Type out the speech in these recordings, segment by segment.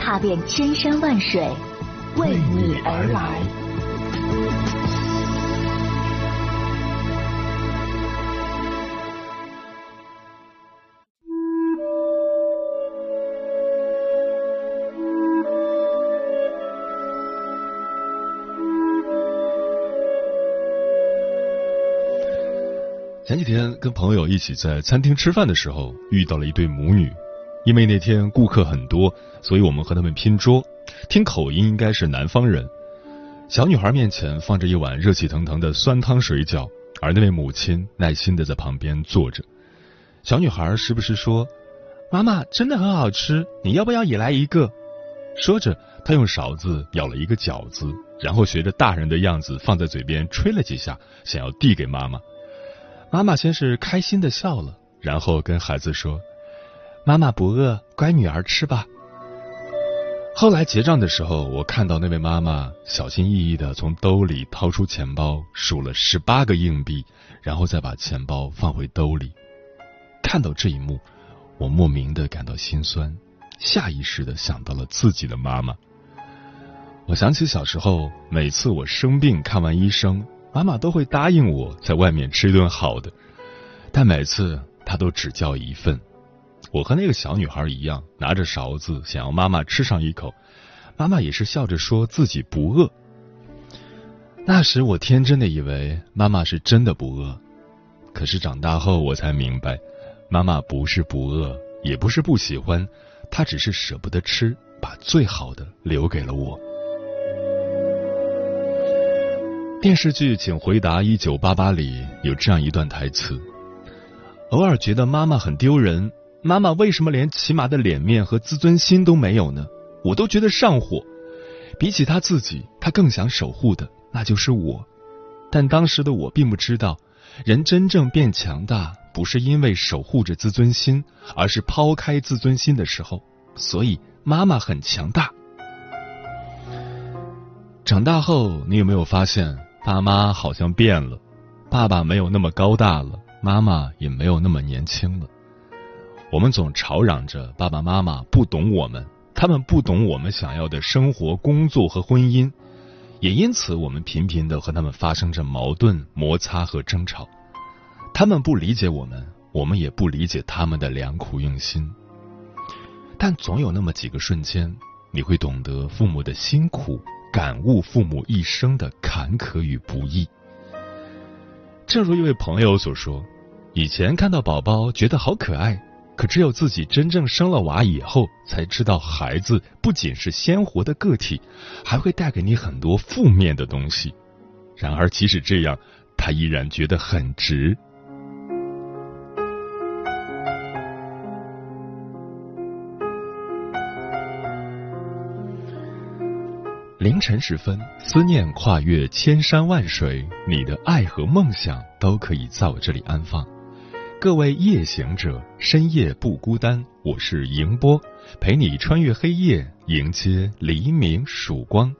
踏遍千山万水，为你而来。前几天跟朋友一起在餐厅吃饭的时候，遇到了一对母女。因为那天顾客很多，所以我们和他们拼桌。听口音应该是南方人。小女孩面前放着一碗热气腾腾的酸汤水饺，而那位母亲耐心的在旁边坐着。小女孩时不时说：“妈妈真的很好吃，你要不要也来一个？”说着，她用勺子舀了一个饺子，然后学着大人的样子放在嘴边吹了几下，想要递给妈妈。妈妈先是开心的笑了，然后跟孩子说：“妈妈不饿，乖女儿吃吧。”后来结账的时候，我看到那位妈妈小心翼翼的从兜里掏出钱包，数了十八个硬币，然后再把钱包放回兜里。看到这一幕，我莫名的感到心酸，下意识的想到了自己的妈妈。我想起小时候，每次我生病看完医生。妈妈都会答应我在外面吃一顿好的，但每次她都只叫一份。我和那个小女孩一样，拿着勺子想要妈妈吃上一口，妈妈也是笑着说自己不饿。那时我天真的以为妈妈是真的不饿，可是长大后我才明白，妈妈不是不饿，也不是不喜欢，她只是舍不得吃，把最好的留给了我。电视剧《请回答一九八八》里有这样一段台词：偶尔觉得妈妈很丢人，妈妈为什么连起码的脸面和自尊心都没有呢？我都觉得上火。比起她自己，她更想守护的那就是我。但当时的我并不知道，人真正变强大，不是因为守护着自尊心，而是抛开自尊心的时候。所以，妈妈很强大。长大后，你有没有发现？爸妈好像变了，爸爸没有那么高大了，妈妈也没有那么年轻了。我们总吵嚷着爸爸妈妈不懂我们，他们不懂我们想要的生活、工作和婚姻，也因此我们频频的和他们发生着矛盾、摩擦和争吵。他们不理解我们，我们也不理解他们的良苦用心。但总有那么几个瞬间，你会懂得父母的辛苦。感悟父母一生的坎坷与不易。正如一位朋友所说，以前看到宝宝觉得好可爱，可只有自己真正生了娃以后，才知道孩子不仅是鲜活的个体，还会带给你很多负面的东西。然而，即使这样，他依然觉得很值。凌晨时分，思念跨越千山万水，你的爱和梦想都可以在我这里安放。各位夜行者，深夜不孤单，我是迎波，陪你穿越黑夜，迎接黎明曙光。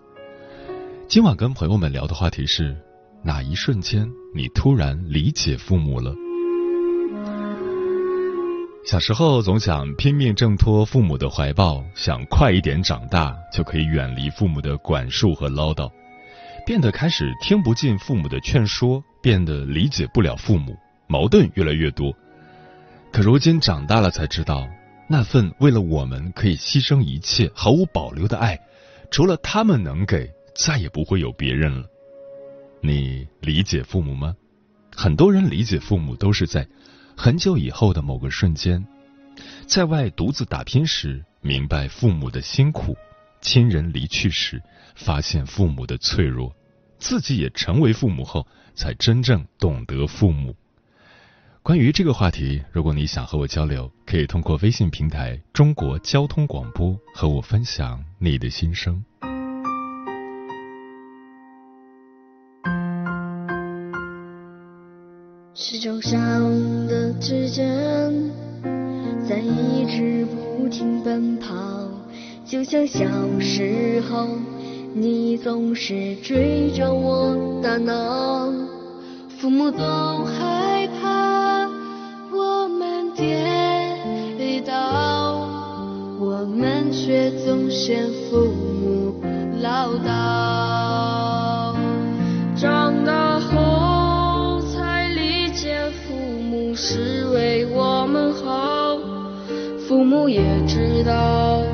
今晚跟朋友们聊的话题是：哪一瞬间你突然理解父母了？小时候总想拼命挣脱父母的怀抱，想快一点长大就可以远离父母的管束和唠叨，变得开始听不进父母的劝说，变得理解不了父母，矛盾越来越多。可如今长大了才知道，那份为了我们可以牺牲一切、毫无保留的爱，除了他们能给，再也不会有别人了。你理解父母吗？很多人理解父母都是在。很久以后的某个瞬间，在外独自打拼时，明白父母的辛苦；亲人离去时，发现父母的脆弱；自己也成为父母后，才真正懂得父母。关于这个话题，如果你想和我交流，可以通过微信平台“中国交通广播”和我分享你的心声。时钟上的指针在一直不停奔跑，就像小时候你总是追着我打闹，父母总害却总嫌父母唠叨，长大后才理解父母是为我们好，父母也知道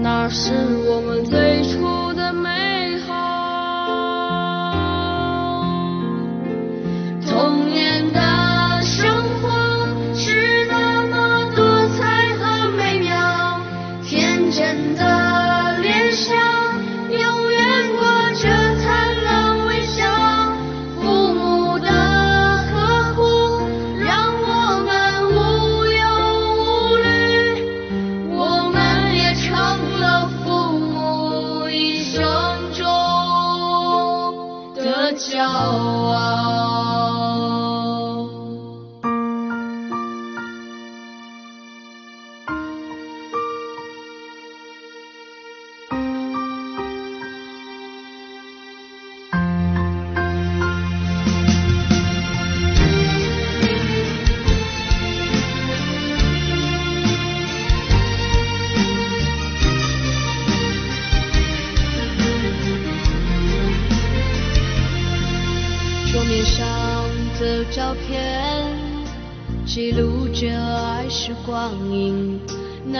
那是我们最初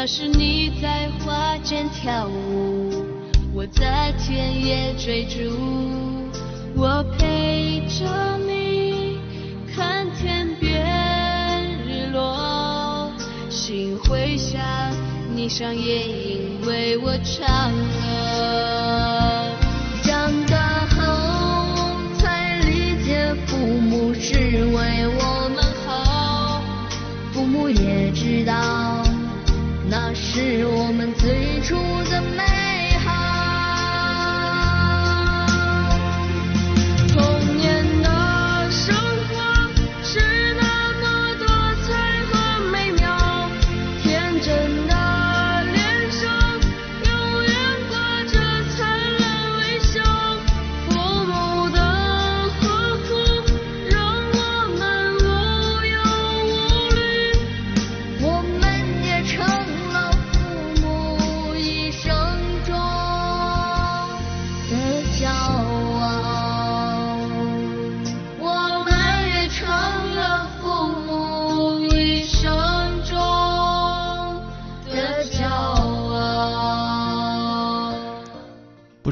那是你在花间跳舞，我在田野追逐，我陪着你看天边日落，心会下，你像夜莺为我唱歌。长大后才理解，父母是为我们好，父母也知道，是我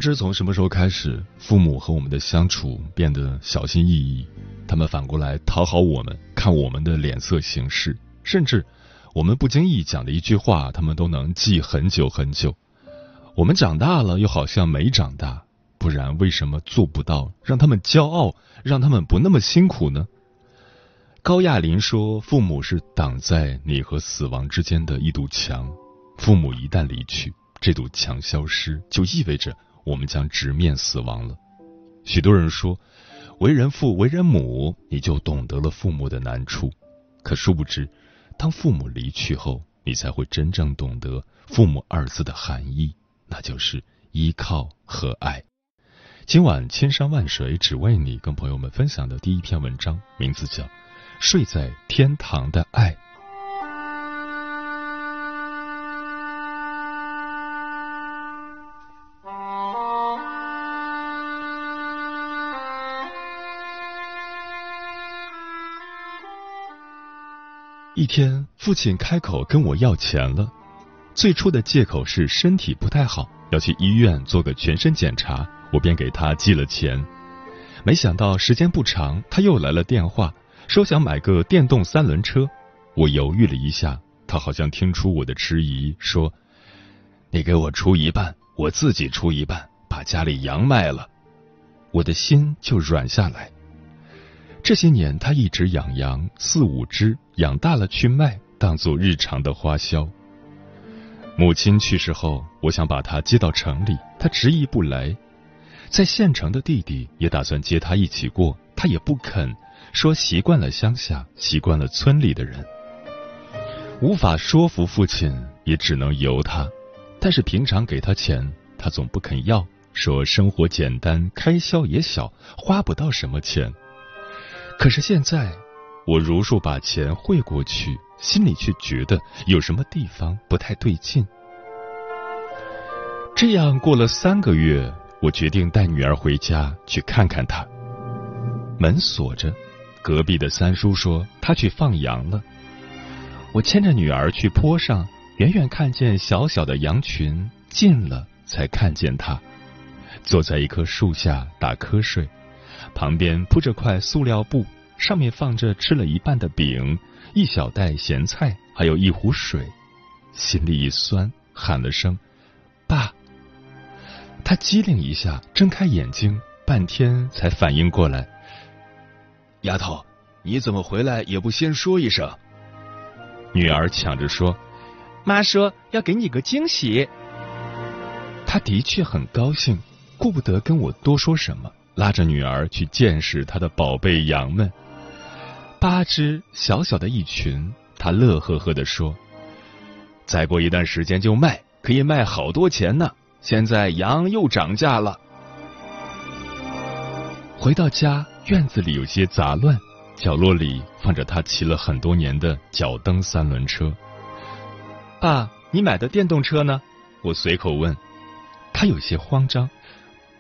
不知从什么时候开始，父母和我们的相处变得小心翼翼，他们反过来讨好我们，看我们的脸色行事，甚至我们不经意讲的一句话，他们都能记很久很久。我们长大了，又好像没长大，不然为什么做不到让他们骄傲，让他们不那么辛苦呢？高亚麟说：“父母是挡在你和死亡之间的一堵墙，父母一旦离去，这堵墙消失，就意味着我们将直面死亡了。”许多人说，为人父、为人母，你就懂得了父母的难处。可殊不知，当父母离去后，你才会真正懂得“父母”二字的含义，那就是依靠和爱。今晚千山万水只为你，跟朋友们分享的第一篇文章，名字叫《睡在天堂的爱》。一天，父亲开口跟我要钱了。最初的借口是身体不太好，要去医院做个全身检查，我便给他寄了钱。没想到时间不长，他又来了电话，说想买个电动三轮车。我犹豫了一下，他好像听出我的迟疑，说：“你给我出一半，我自己出一半，把家里羊卖了。”我的心就软下来。这些年，他一直养羊，四五只，养大了去卖，当做日常的花销。母亲去世后，我想把他接到城里，他执意不来。在县城的弟弟也打算接他一起过，他也不肯，说习惯了乡下，习惯了村里的人，无法说服父亲，也只能由他。但是平常给他钱，他总不肯要，说生活简单，开销也小，花不到什么钱。可是现在，我如数把钱汇过去，心里却觉得有什么地方不太对劲。这样过了三个月，我决定带女儿回家去看看她。门锁着，隔壁的三叔说他去放羊了。我牵着女儿去坡上，远远看见小小的羊群，近了才看见他，坐在一棵树下打瞌睡，旁边铺着块塑料布，上面放着吃了一半的饼，一小袋咸菜，还有一壶水，心里一酸，喊了声“爸”。他机灵一下，睁开眼睛，半天才反应过来。丫头，你怎么回来也不先说一声？女儿抢着说：“妈说要给你个惊喜。”他的确很高兴，顾不得跟我多说什么，拉着女儿去见识他的宝贝羊们。八只小小的一群，他乐呵呵的说：“再过一段时间就卖，可以卖好多钱呢。现在羊又涨价了。”回到家，院子里有些杂乱，角落里放着他骑了很多年的脚蹬三轮车。爸，你买的电动车呢？我随口问。他有些慌张，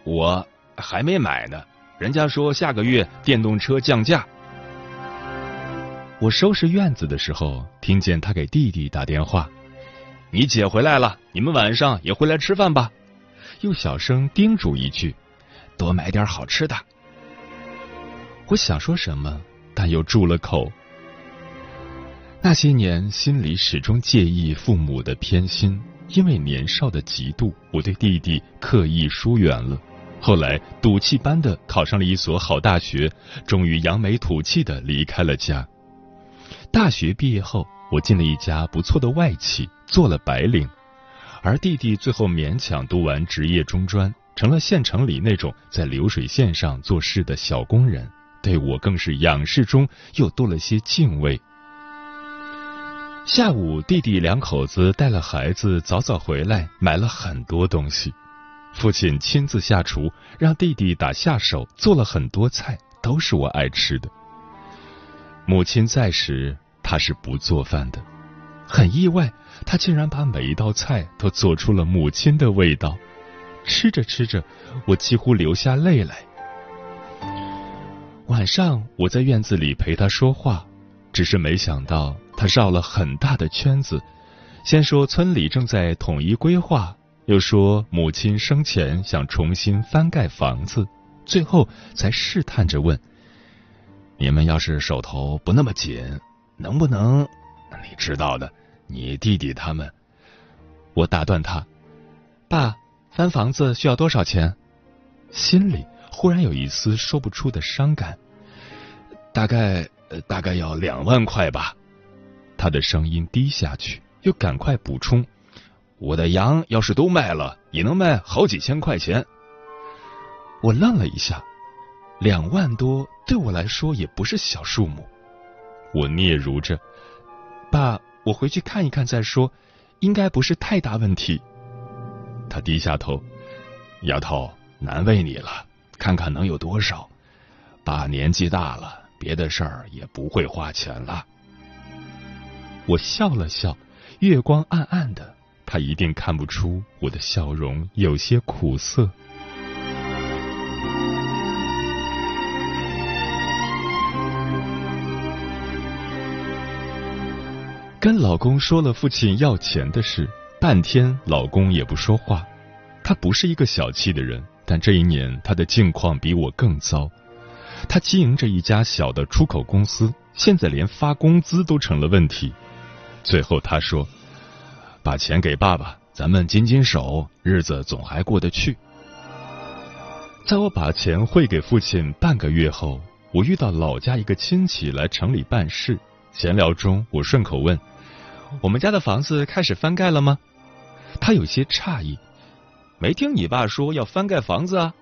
我还没买呢，人家说下个月电动车降价。我收拾院子的时候，听见他给弟弟打电话：“你姐回来了，你们晚上也回来吃饭吧。”又小声叮嘱一句：“多买点好吃的。”我想说什么，但又住了口。那些年，心里始终介意父母的偏心，因为年少的嫉妒，我对弟弟刻意疏远了。后来，赌气般的考上了一所好大学，终于扬眉吐气的离开了家。大学毕业后，我进了一家不错的外企，做了白领，而弟弟最后勉强读完职业中专，成了县城里那种在流水线上做事的小工人。对我更是仰视中又多了些敬畏。下午，弟弟两口子带了孩子早早回来，买了很多东西。父亲亲自下厨，让弟弟打下手，做了很多菜，都是我爱吃的。母亲在时，他是不做饭的，很意外，他竟然把每一道菜都做出了母亲的味道。吃着吃着，我几乎流下泪来。晚上我在院子里陪他说话，只是没想到他绕了很大的圈子，先说村里正在统一规划，又说母亲生前想重新翻盖房子，最后才试探着问：“你们要是手头不那么紧，能不能……你知道的，你弟弟他们……”我打断他：“爸，翻房子需要多少钱？”心里。忽然有一丝说不出的伤感，大概大概要两万块吧。他的声音低下去，又赶快补充：“我的羊要是都卖了，也能卖好几千块钱。”我愣了一下，两万多对我来说也不是小数目。我嗫嚅着：“爸，我回去看一看再说，应该不是太大问题。”他低下头：“丫头，难为你了。”看看能有多少？爸年纪大了，别的事儿也不会花钱了。我笑了笑，月光暗暗的，他一定看不出我的笑容有些苦涩。跟老公说了父亲要钱的事，半天老公也不说话。他不是一个小气的人。但这一年，他的境况比我更糟。他经营着一家小的出口公司，现在连发工资都成了问题。最后他说：“把钱给爸爸，咱们紧紧手，日子总还过得去。”在我把钱汇给父亲半个月后，我遇到老家一个亲戚来城里办事，闲聊中我顺口问：“我们家的房子开始翻盖了吗？”他有些诧异，没听你爸说要翻盖房子啊？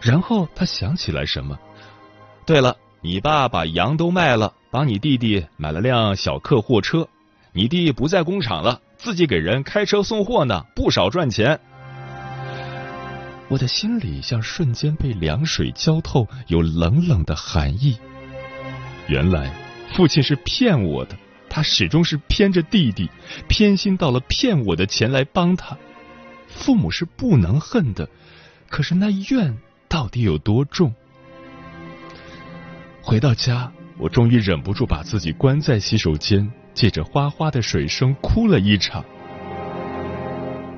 然后他想起来什么，对了，你爸把羊都卖了，帮你弟弟买了辆小客货车，你弟不在工厂了，自己给人开车送货呢，不少赚钱。我的心里像瞬间被凉水浇透，有冷冷的寒意。原来父亲是骗我的，他始终是偏着弟弟，偏心到了骗我的钱来帮他。父母是不能恨的，可是那怨到底有多重？回到家，我终于忍不住把自己关在洗手间，借着哗哗的水声哭了一场。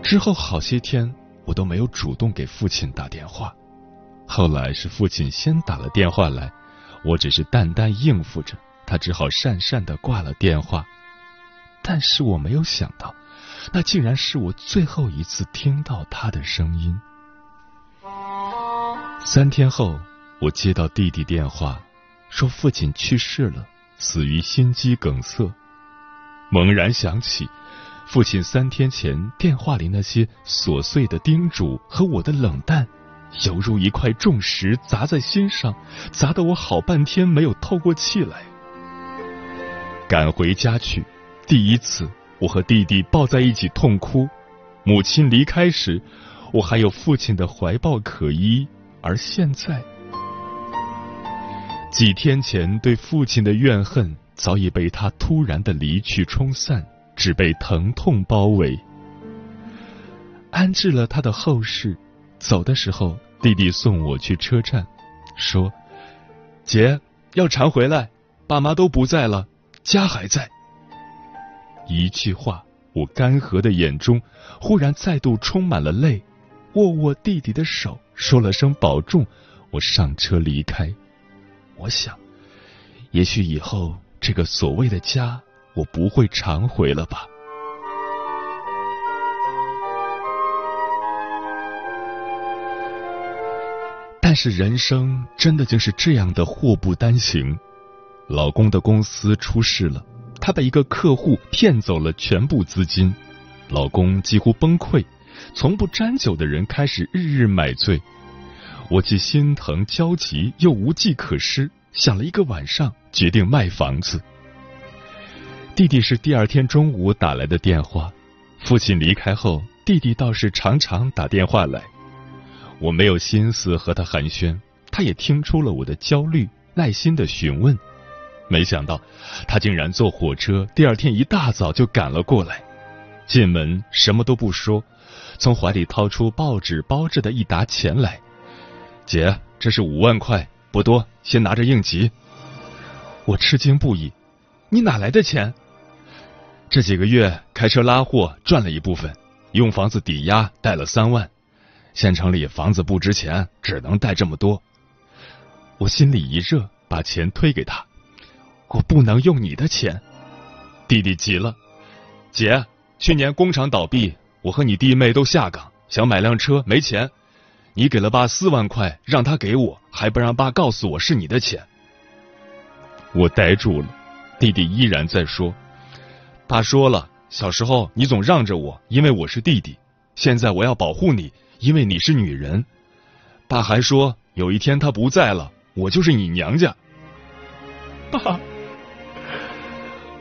之后好些天。我都没有主动给父亲打电话，后来是父亲先打了电话来，我只是淡淡应付着，他只好讪讪的挂了电话。但是我没有想到，那竟然是我最后一次听到他的声音。三天后，我接到弟弟电话，说父亲去世了，死于心肌梗塞。猛然想起。父亲三天前电话里那些琐碎的叮嘱和我的冷淡，犹如一块重石砸在心上，砸得我好半天没有透过气来。赶回家去，第一次我和弟弟抱在一起痛哭。母亲离开时，我还有父亲的怀抱可依，而现在，几天前对父亲的怨恨早已被他突然的离去冲散。只被疼痛包围，安置了他的后事。走的时候，弟弟送我去车站，说：“姐要常回来，爸妈都不在了，家还在。”一句话，我干涸的眼中忽然再度充满了泪。握握弟弟的手，说了声保重，我上车离开。我想，也许以后这个所谓的家。我不会常回了吧？但是人生真的就是这样的祸不单行。老公的公司出事了，他被一个客户骗走了全部资金，老公几乎崩溃。从不沾酒的人开始日日买醉，我既心疼焦急，又无计可施，想了一个晚上，决定卖房子。弟弟是第二天中午打来的电话，父亲离开后，弟弟倒是常常打电话来。我没有心思和他寒暄，他也听出了我的焦虑，耐心的询问。没想到他竟然坐火车，第二天一大早就赶了过来。进门什么都不说，从怀里掏出报纸包着的一沓钱来。姐，这是五万块，不多，先拿着应急。我吃惊不已，你哪来的钱？这几个月开车拉货赚了一部分，用房子抵押贷了三万。县城里房子不值钱，只能贷这么多。我心里一热，把钱推给他。我不能用你的钱。弟弟急了，姐，去年工厂倒闭，我和你弟妹都下岗，想买辆车没钱。你给了爸四万块，让他给我，还不让爸告诉我是你的钱。我呆住了，弟弟依然在说。爸说了，小时候你总让着我，因为我是弟弟。现在我要保护你，因为你是女人。爸还说，有一天他不在了，我就是你娘家。爸，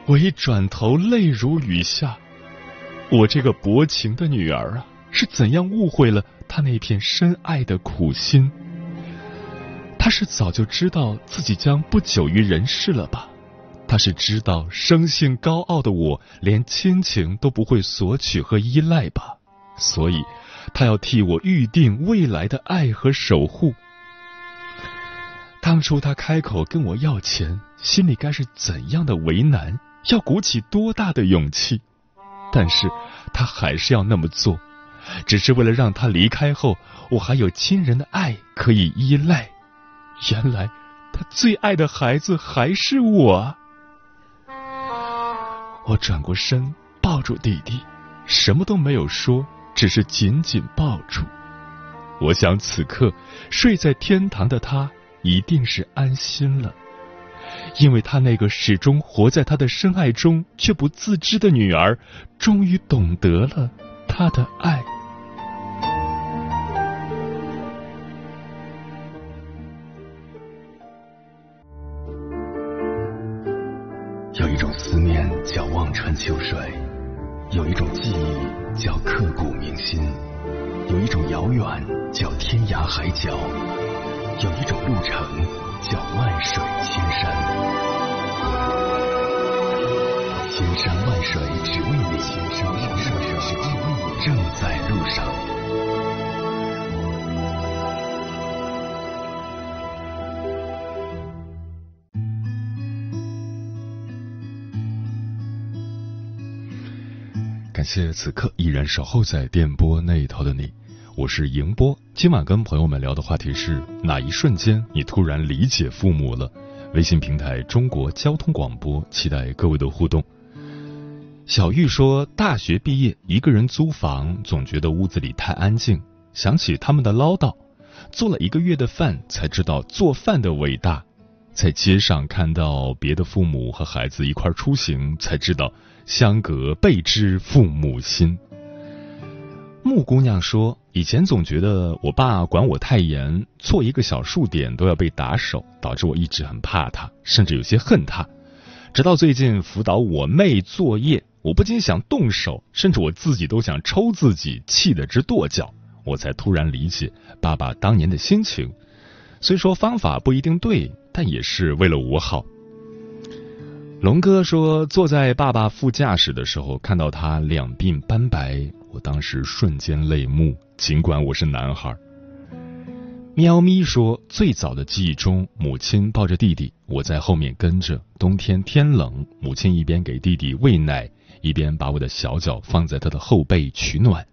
我一转头，泪如雨下。我这个薄情的女儿啊，是怎样误会了他那片深爱的苦心？他是早就知道自己将不久于人世了吧？他是知道生性高傲的我连亲情都不会索取和依赖吧，所以他要替我预定未来的爱和守护。当初他开口跟我要钱，心里该是怎样的为难，要鼓起多大的勇气？但是他还是要那么做，只是为了让他离开后，我还有亲人的爱可以依赖。原来他最爱的孩子还是我。我转过身，抱住弟弟，什么都没有说，只是紧紧抱住。我想，此刻睡在天堂的他，一定是安心了，因为他那个始终活在他的深爱中却不自知的女儿，终于懂得了他的爱。有一种思念叫望穿秋水，有一种记忆叫刻骨铭心，有一种遥远叫天涯海角，有一种路程叫万水千山。千山万水只为你，千山万水只为你，正在路上。感谢此刻依然守候在电波那一头的你，我是迎波。今晚跟朋友们聊的话题是哪一瞬间你突然理解父母了？微信平台中国交通广播，期待各位的互动。小玉说，大学毕业一个人租房，总觉得屋子里太安静，想起他们的唠叨，做了一个月的饭，才知道做饭的伟大。在街上看到别的父母和孩子一块出行，才知道相隔倍知父母心。木姑娘说：“以前总觉得我爸管我太严，错一个小数点都要被打手，导致我一直很怕他，甚至有些恨他。直到最近辅导我妹作业，我不禁想动手，甚至我自己都想抽自己，气得直跺脚。我才突然理解爸爸当年的心情。虽说方法不一定对。”但也是为了我好。龙哥说，坐在爸爸副驾驶的时候，看到他两鬓斑白，我当时瞬间泪目。尽管我是男孩。喵咪说，最早的记忆中，母亲抱着弟弟，我在后面跟着。冬天天冷，母亲一边给弟弟喂奶，一边把我的小脚放在他的后背取暖。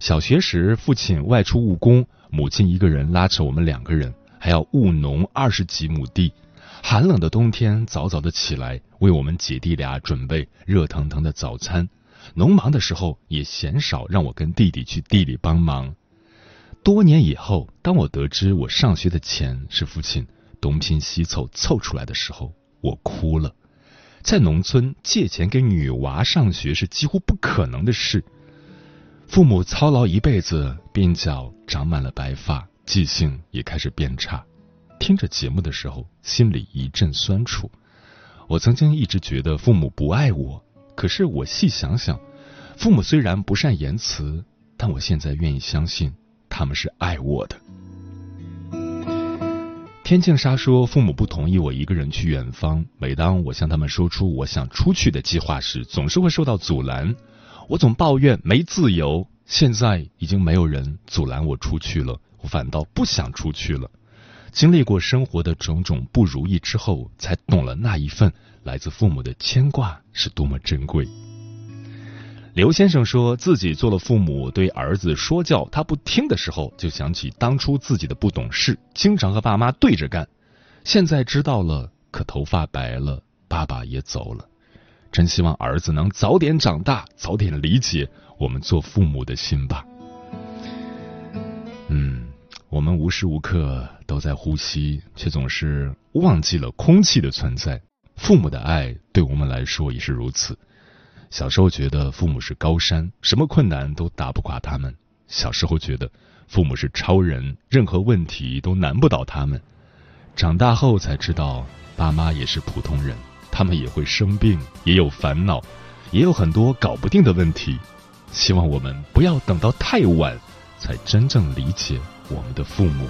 小学时，父亲外出务工，母亲一个人拉扯我们两个人。还要务农二十几亩地，寒冷的冬天早早的起来为我们姐弟俩准备热腾腾的早餐。农忙的时候也鲜少让我跟弟弟去地里帮忙。多年以后，当我得知我上学的钱是父亲东拼西凑凑出来的时候，我哭了。在农村借钱给女娃上学是几乎不可能的事。父母操劳一辈子，鬓角长满了白发。记性也开始变差，听着节目的时候，心里一阵酸楚。我曾经一直觉得父母不爱我，可是我细想想，父母虽然不善言辞，但我现在愿意相信他们是爱我的。天净沙说，父母不同意我一个人去远方，每当我向他们说出我想出去的计划时，总是会受到阻拦。我总抱怨没自由，现在已经没有人阻拦我出去了。我反倒不想出去了。经历过生活的种种不如意之后，才懂了那一份来自父母的牵挂是多么珍贵。刘先生说自己做了父母，对儿子说教他不听的时候，就想起当初自己的不懂事，经常和爸妈对着干。现在知道了，可头发白了，爸爸也走了。真希望儿子能早点长大，早点理解我们做父母的心吧。嗯，我们无时无刻都在呼吸，却总是忘记了空气的存在。父母的爱对我们来说也是如此。小时候觉得父母是高山，什么困难都打不垮他们；小时候觉得父母是超人，任何问题都难不倒他们。长大后才知道，爸妈也是普通人，他们也会生病，也有烦恼，也有很多搞不定的问题。希望我们不要等到太晚。才真正理解我们的父母。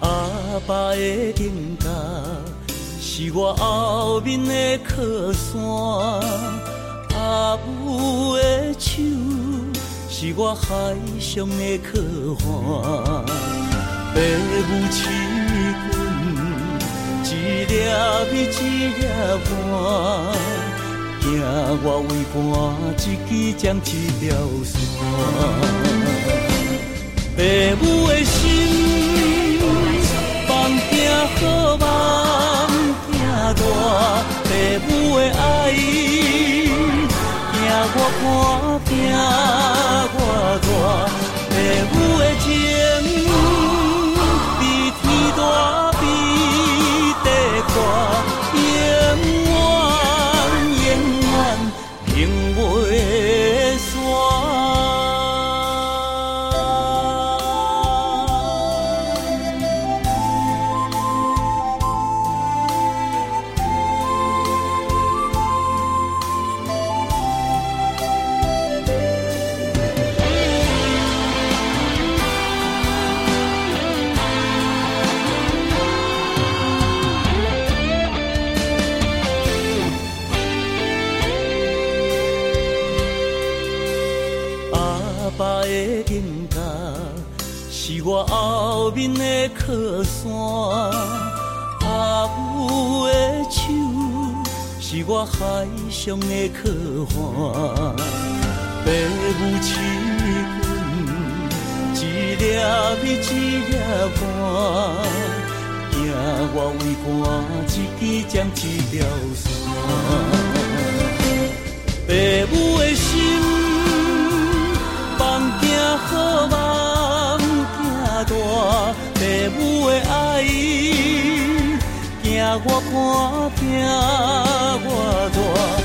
阿爸的顶架是我后面的靠山，阿母的手是我海上的靠岸。父母亲眷，一粒米一粒汗。惊我为伴一支将一条线，父母的心放惊好梦大，父母的爱，疼我怕疼我大，父母的情比天大，比地宽。靠山，阿母的手是我海上的靠岸。父母亲阮一粒米一粒汗，惊我为寒一支将一条线。父母的心放惊好梦父母的爱，惊我看惊我大。